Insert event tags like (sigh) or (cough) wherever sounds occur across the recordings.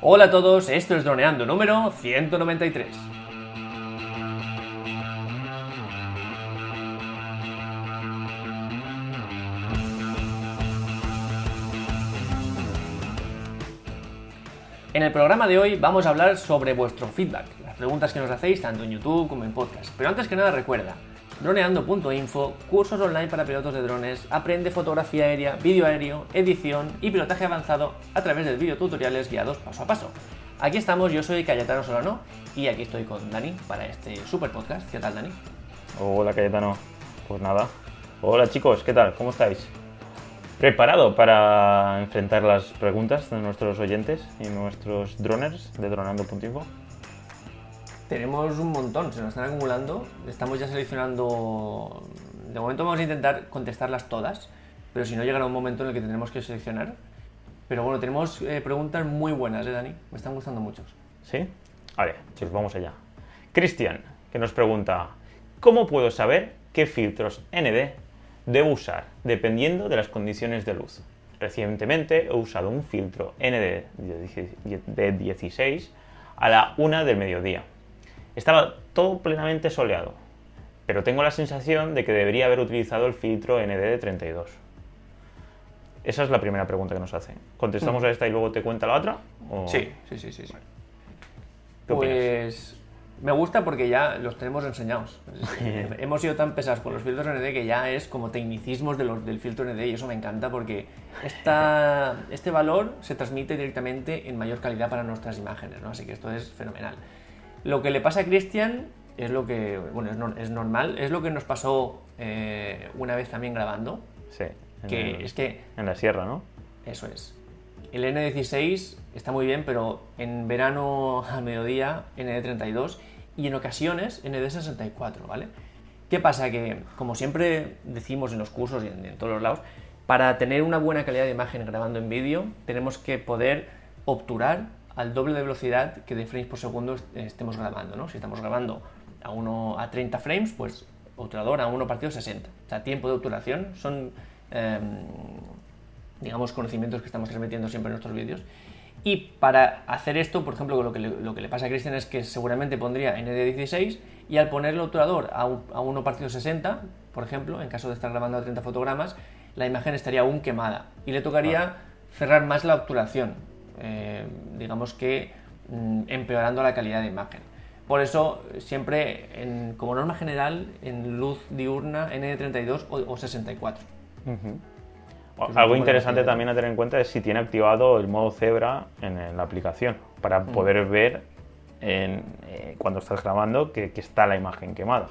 Hola a todos, esto es Droneando número 193. En el programa de hoy vamos a hablar sobre vuestro feedback, las preguntas que nos hacéis tanto en YouTube como en podcast. Pero antes que nada recuerda, droneando.info, cursos online para pilotos de drones, aprende fotografía aérea, vídeo aéreo, edición y pilotaje avanzado a través de videotutoriales guiados paso a paso. Aquí estamos, yo soy Cayetano Solano y aquí estoy con Dani para este super podcast. ¿Qué tal, Dani? Hola, Cayetano. Pues nada. Hola, chicos, ¿qué tal? ¿Cómo estáis? ¿Preparado para enfrentar las preguntas de nuestros oyentes y nuestros droners de dronando.info? Tenemos un montón, se nos están acumulando. Estamos ya seleccionando. De momento vamos a intentar contestarlas todas, pero si no llegará un momento en el que tendremos que seleccionar. Pero bueno, tenemos eh, preguntas muy buenas, ¿eh, Dani? Me están gustando muchos. ¿Sí? Vale, pues vamos allá. Cristian, que nos pregunta: ¿Cómo puedo saber qué filtros ND debo usar dependiendo de las condiciones de luz? Recientemente he usado un filtro ND de 16 a la 1 del mediodía estaba todo plenamente soleado, pero tengo la sensación de que debería haber utilizado el filtro ND de 32. Esa es la primera pregunta que nos hacen. ¿Contestamos Mm. a esta y luego te cuenta la otra? o- Sí, sí, sí, sí. sí. ¿Qué opinas? Pues me gusta porque ya los tenemos enseñados. (laughs) Hemos sido tan pesados con los filtros ND que ya es como tecnicismos de los- del filtro ND y eso me encanta porque esta, este valor se transmite directamente en mayor calidad para nuestras imágenes, ¿no? Así que esto es fenomenal. Lo que le pasa a Cristian es lo que, bueno, es, nor- es normal, es lo que nos pasó eh, una vez también grabando, Sí. En, que el- es que en la sierra, ¿no? eso es. El N16 está muy bien, pero en verano al mediodía ND32 y en ocasiones ND64, ¿vale? ¿Qué pasa? Que, como siempre decimos en los cursos y en, en todos los lados, para tener una buena calidad de imagen grabando en vídeo, tenemos que poder obturar al doble de velocidad que de frames por segundo est- estemos grabando, ¿no? Si estamos grabando a, uno, a 30 frames, pues obturador a 1 partido 60. O sea, tiempo de obturación son em, digamos, conocimientos que estamos transmitiendo siempre en nuestros vídeos. Y para hacer esto, por ejemplo, lo que le, lo que le pasa a Cristian es que seguramente pondría ND16 y al poner el obturador a, un- a 1 partido 60, por ejemplo, en caso de estar grabando a 30 fotogramas, la imagen estaría aún quemada y le tocaría cerrar más la obturación, eh, digamos que mm, empeorando la calidad de imagen. Por eso, siempre, en- como norma general, en luz diurna, ND32 o, o 64. Ujú. es un poco Algo interesante también a tener en cuenta es si tiene activado el modo cebra en, en la aplicación para Mm. poder ver en, eh, cuando estás grabando que, que está la imagen quemada.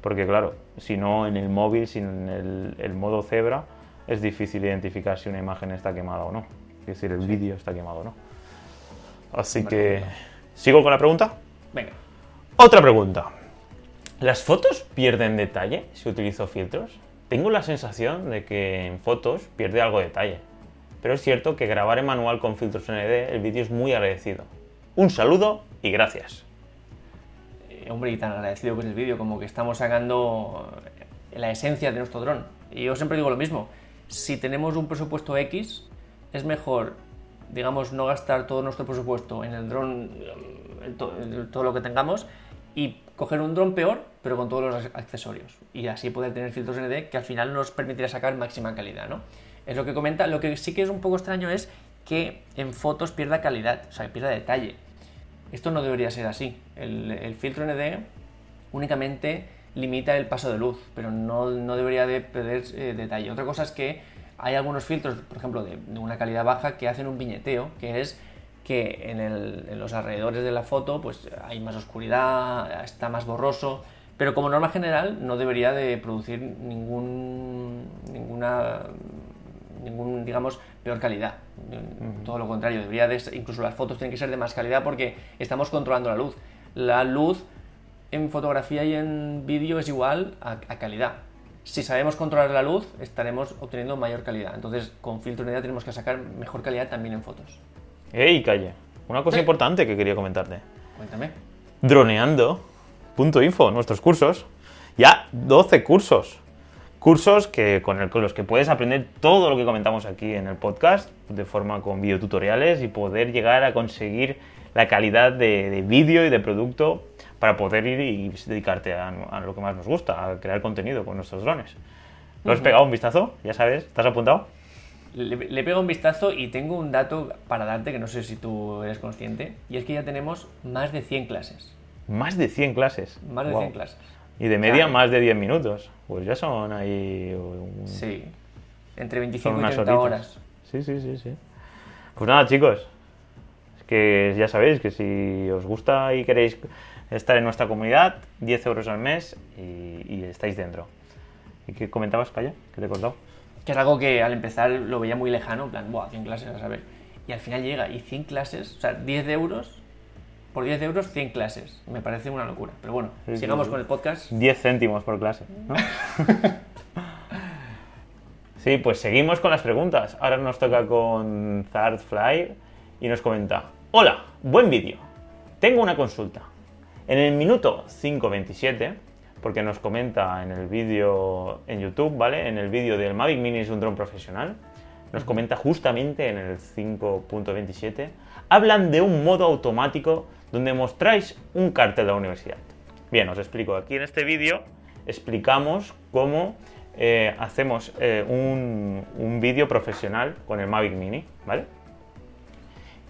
Porque claro, si no en el móvil, sin el, el modo cebra, es difícil identificar si una imagen está quemada o no. Es decir, el vídeo está quemado no. Así que. ¿sigo con la pregunta? Venga. Otra pregunta. ¿Las fotos pierden detalle si utilizo filtros? Tengo la sensación de que en fotos pierde algo de detalle. Pero es cierto que grabar en manual con filtros ND el vídeo es muy agradecido. Un saludo y gracias. Eh, hombre, y tan agradecido que es el vídeo, como que estamos sacando eh, la esencia de nuestro dron. Y yo siempre digo lo mismo, si tenemos un presupuesto X, es mejor, digamos, no gastar todo nuestro presupuesto en el dron, en todo lo que tengamos, y coger un dron peor, pero con todos los accesorios. Y así poder tener filtros ND que al final nos permitirá sacar máxima calidad, ¿no? Es lo que comenta. Lo que sí que es un poco extraño es que en fotos pierda calidad, o sea, pierda detalle. Esto no debería ser así. El, el filtro ND únicamente limita el paso de luz, pero no, no debería de perder eh, detalle. Otra cosa es que hay algunos filtros, por ejemplo, de, de una calidad baja, que hacen un viñeteo, que es que en, el- en los alrededores de la foto pues hay más oscuridad, está más borroso, pero como norma general no debería de producir ningún, ninguna ningún, digamos, peor calidad. Todo lo contrario, debería de incluso las fotos tienen que ser de más calidad porque estamos controlando la luz. La luz en fotografía y en vídeo es igual a, a calidad. Si sabemos controlar la luz, estaremos obteniendo mayor calidad. Entonces, con filtro unidad tenemos que sacar mejor calidad también en fotos. ¡Ey, calle! Una cosa Sí. importante que quería comentarte. Cuéntame. Droneando.info, nuestros cursos. Ya 12 cursos cursos que, con, el- con los que puedes aprender todo lo que comentamos aquí en el podcast de forma con videotutoriales y poder llegar a conseguir la calidad de, de vídeo y de producto para poder ir y dedicarte a, a lo que más nos gusta, a crear contenido con nuestros drones. ¿Lo has pegado un vistazo? Ya sabes, ¿estás apuntado? Le, le pego un vistazo y tengo un dato para darte que no sé si tú eres consciente, y es que ya tenemos más de 100 clases. Más de 100 clases. Más de Guau. 100 clases. Y de media O sea, más de 10 minutos. Pues ya son ahí... un- Sí. Entre Son 25 y unas 30 horitas. horas. Sí, sí, sí, sí. Pues nada, chicos. Que ya sabéis que si os gusta y queréis estar en nuestra comunidad, 10 euros al mes y, y estáis dentro. ¿Y qué comentabas, Calla? ¿Qué te he contado? Que es algo que al empezar lo veía muy lejano, en plan, buah, 100 clases, a saber. Y al final llega, y 100 clases, o sea, 10 euros, por 10 euros, 100 clases. Me parece una locura. Pero bueno, Sí, sigamos sí. con el podcast. 10 céntimos por clase, ¿no? (laughs) sí, pues seguimos con las preguntas. Ahora nos toca con Zardfly y nos comenta: Hola, buen vídeo. Tengo una consulta. En el minuto 5.27, porque nos comenta en el vídeo en YouTube, ¿vale? En el vídeo del Mavic Mini es un dron profesional, nos comenta justamente en el 5.27, hablan de un modo automático donde mostráis un cartel de la universidad. Bien, os explico. Aquí en este vídeo explicamos cómo eh, hacemos eh, un, un vídeo profesional con el Mavic Mini, ¿vale?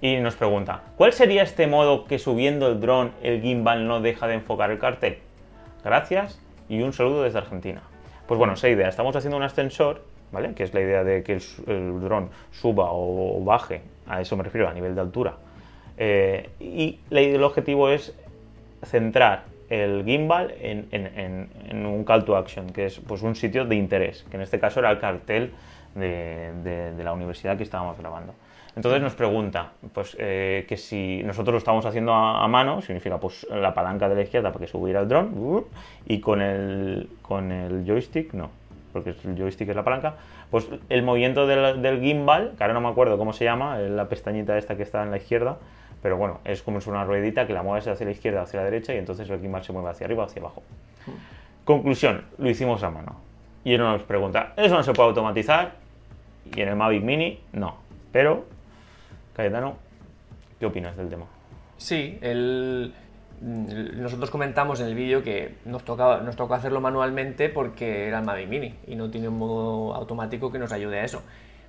Y nos pregunta, ¿cuál sería este modo que subiendo el dron el gimbal no deja de enfocar el cartel? Gracias y un saludo desde Argentina. Pues bueno, esa idea, estamos haciendo un ascensor, ¿vale? Que es la idea de que el, el dron suba o baje, a eso me refiero, a nivel de altura. Eh, y la el objetivo es centrar el gimbal en, un call to action, que es pues, un sitio de interés, que en este caso era el cartel de la universidad que estábamos grabando. Entonces nos pregunta pues, eh, que si nosotros lo estamos haciendo a, a mano, significa pues, la palanca de la izquierda para que subiera el dron, uh, y con el, con el joystick, no, porque el joystick es la palanca, pues el movimiento del, del gimbal, que ahora no me acuerdo cómo se llama, la pestañita esta que está en la izquierda, pero bueno, es como si fuera una ruedita que la mueves hacia la izquierda, hacia la derecha y entonces el gimbal se mueve hacia arriba o hacia abajo. Conclusión, lo hicimos a mano. Y uno nos pregunta, ¿eso no se puede automatizar? Y en el Mavic Mini, no. Pero, Cayetano, ¿qué opinas del tema? Sí, el- mm, nosotros comentamos en el vídeo que nos, nos tocó hacerlo manualmente porque era el Mavic Mini y no tiene un modo automático que nos ayude a eso.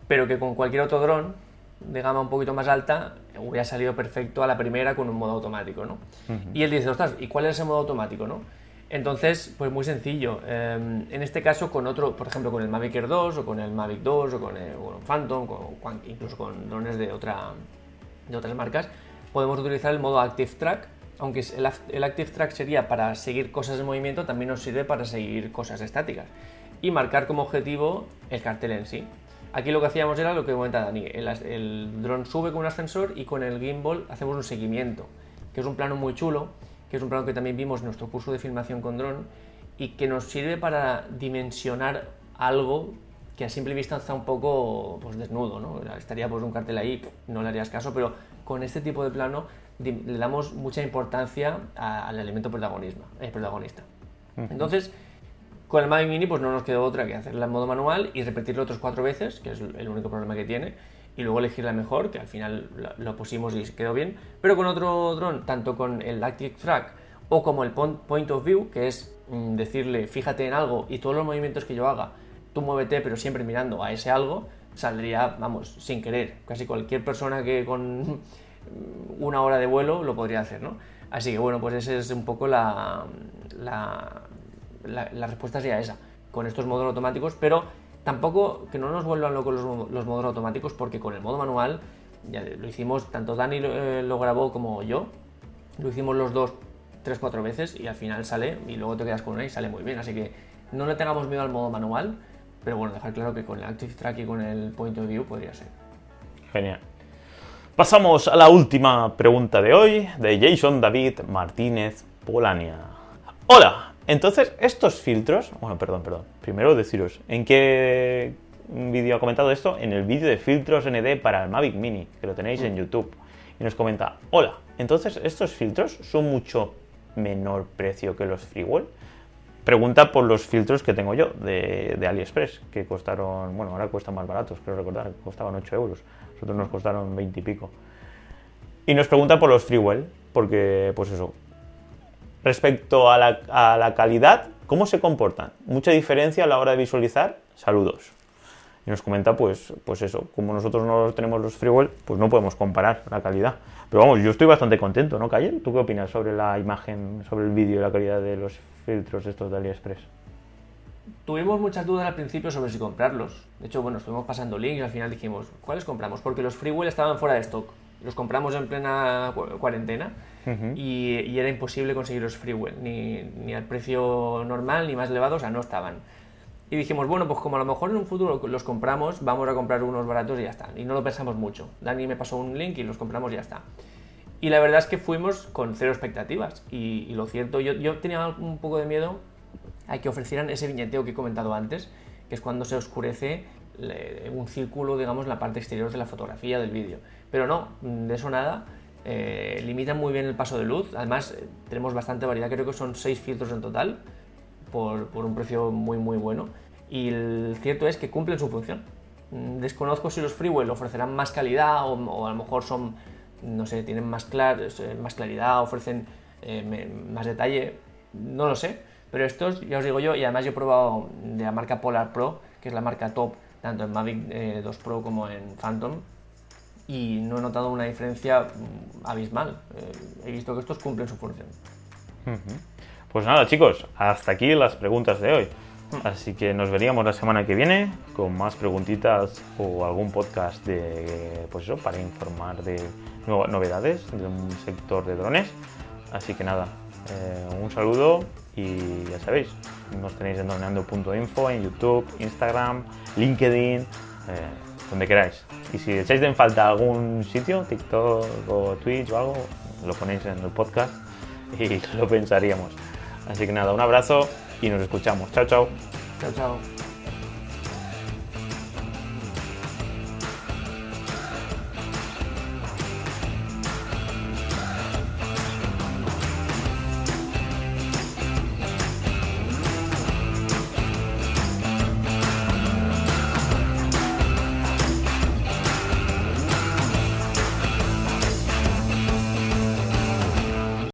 Pero que con cualquier otro dron de gama un poquito más alta hubiera salido perfecto a la primera con un modo automático, ¿no? Y él dice, ostras, ¿y cuál es ese modo automático, no? Entonces, pues muy sencillo. Eh, en este caso, con otro, por ejemplo, con el Mavic Air 2 o con el Mavic 2 o con el, Phantom, con- con- incluso con drones de otra, de otras marcas, podemos utilizar el modo Active Track, aunque el, Active Track sería para seguir cosas en movimiento, también nos sirve para seguir cosas estáticas y marcar como objetivo el cartel en sí. Aquí lo que hacíamos era lo que comenta Dani, el, el dron sube con un ascensor y con el gimbal hacemos un seguimiento, que es un plano muy chulo, que es un plano que también vimos en nuestro curso de filmación con dron y que nos sirve para dimensionar algo que a simple vista está un poco pues, desnudo, ¿no? Estaría pues un cartel ahí, no le harías caso, pero con este tipo de plano le damos mucha importancia a- al elemento protagonismo, eh, protagonista. Entonces, con el Mavic Mini pues no nos quedó otra que hacerla en modo manual y repetirlo otros cuatro veces, que es el único problema que tiene, y luego elegir la mejor, que al final lo, pusimos y quedó bien. Pero con otro dron, tanto con el Active Track o como el Point of View, que es mm, decirle fíjate en algo y todos los movimientos que yo haga, tú muévete pero siempre mirando a ese algo, saldría, vamos, sin querer. Casi cualquier persona que con una hora de vuelo lo podría hacer, ¿no? Así que bueno, pues esa es un poco la, la, la, la respuesta sería esa, con estos modos automáticos, pero tampoco que no nos vuelvan locos los, los modos automáticos, porque con el modo manual, ya lo hicimos, tanto Dani lo, eh, lo grabó como yo, lo hicimos los dos tres, cuatro veces y al final sale y luego te quedas con una y sale muy bien, así que no le tengamos miedo al modo manual, pero bueno, dejar claro que con el Active Track y con el Point of View podría ser. Genial. Pasamos a la última pregunta de hoy, de Jason David Martínez Polania. Hola, entonces estos filtros, bueno, perdón, perdón, primero deciros, ¿en qué vídeo ha comentado esto? En el vídeo de filtros ND para el Mavic Mini, que lo tenéis en YouTube. Y nos comenta, hola, entonces estos filtros son mucho menor precio que los Freewell. pregunta por los filtros que tengo yo de, de AliExpress, que costaron, bueno, ahora cuestan más baratos, creo recordar, costaban 8 euros. Nosotros nos costaron 20 y pico. Y nos pregunta por los Freewell, porque, pues eso, respecto a la, a la calidad, ¿cómo se comportan? ¿Mucha diferencia a la hora de visualizar? Saludos. Y nos comenta, pues, pues eso, como nosotros no tenemos los Freewell, pues no podemos comparar la calidad. Pero vamos, yo estoy bastante contento, ¿no, Cayer? ¿Tú qué opinas sobre la imagen, sobre el vídeo y la calidad de los filtros estos de AliExpress? Tuvimos muchas dudas al principio sobre si comprarlos. De hecho, bueno, estuvimos pasando links y al final dijimos, ¿cuáles compramos? Porque los Freewell estaban fuera de stock. Los compramos en plena y, era imposible conseguir los Freewell, ni, ni al precio normal ni más elevado, o sea, no estaban. Y dijimos, bueno, pues como a lo mejor en un futuro los compramos, vamos a comprar unos baratos y ya está. Y no lo pensamos mucho. Dani me pasó un link y los compramos y ya está. Y la verdad es que fuimos con cero expectativas. Y, lo cierto, yo, yo tenía un poco de miedo a que ofrecieran ese viñeteo que he comentado antes, que es cuando se oscurece un círculo, digamos, en la parte exterior de la fotografía, del vídeo. Pero no, de eso nada. Eh, limitan muy bien el paso de luz. Además, eh, tenemos bastante variedad, creo que son seis filtros en total, por, un precio muy, muy bueno. Y el cierto es que cumplen su función. Mm, Desconozco si los Freewell ofrecerán más calidad o, a lo mejor son, no sé, tienen más, clar- eh, más claridad, ofrecen más detalle, no lo sé. Pero estos, ya os digo yo, y además yo he probado de la marca Polar Pro, que es la marca top tanto en Mavic eh, 2 Pro como en Phantom, y no he notado una diferencia mm, abismal. Eh, he visto que estos cumplen su función. Pues nada, chicos, hasta aquí las preguntas de hoy. Así que nos veríamos la semana que viene con más preguntitas o algún podcast de, pues eso, para informar de novedades del sector de drones. Así que nada, eh, un saludo y ya sabéis, nos tenéis en droneando.info, en YouTube, Instagram, LinkedIn, eh, donde queráis. Y si echáis en falta algún sitio, TikTok o Twitch o algo, lo ponéis en el podcast y (laughs) lo pensaríamos. Así que nada, un abrazo y nos escuchamos. Chao, chao. Chao, chao.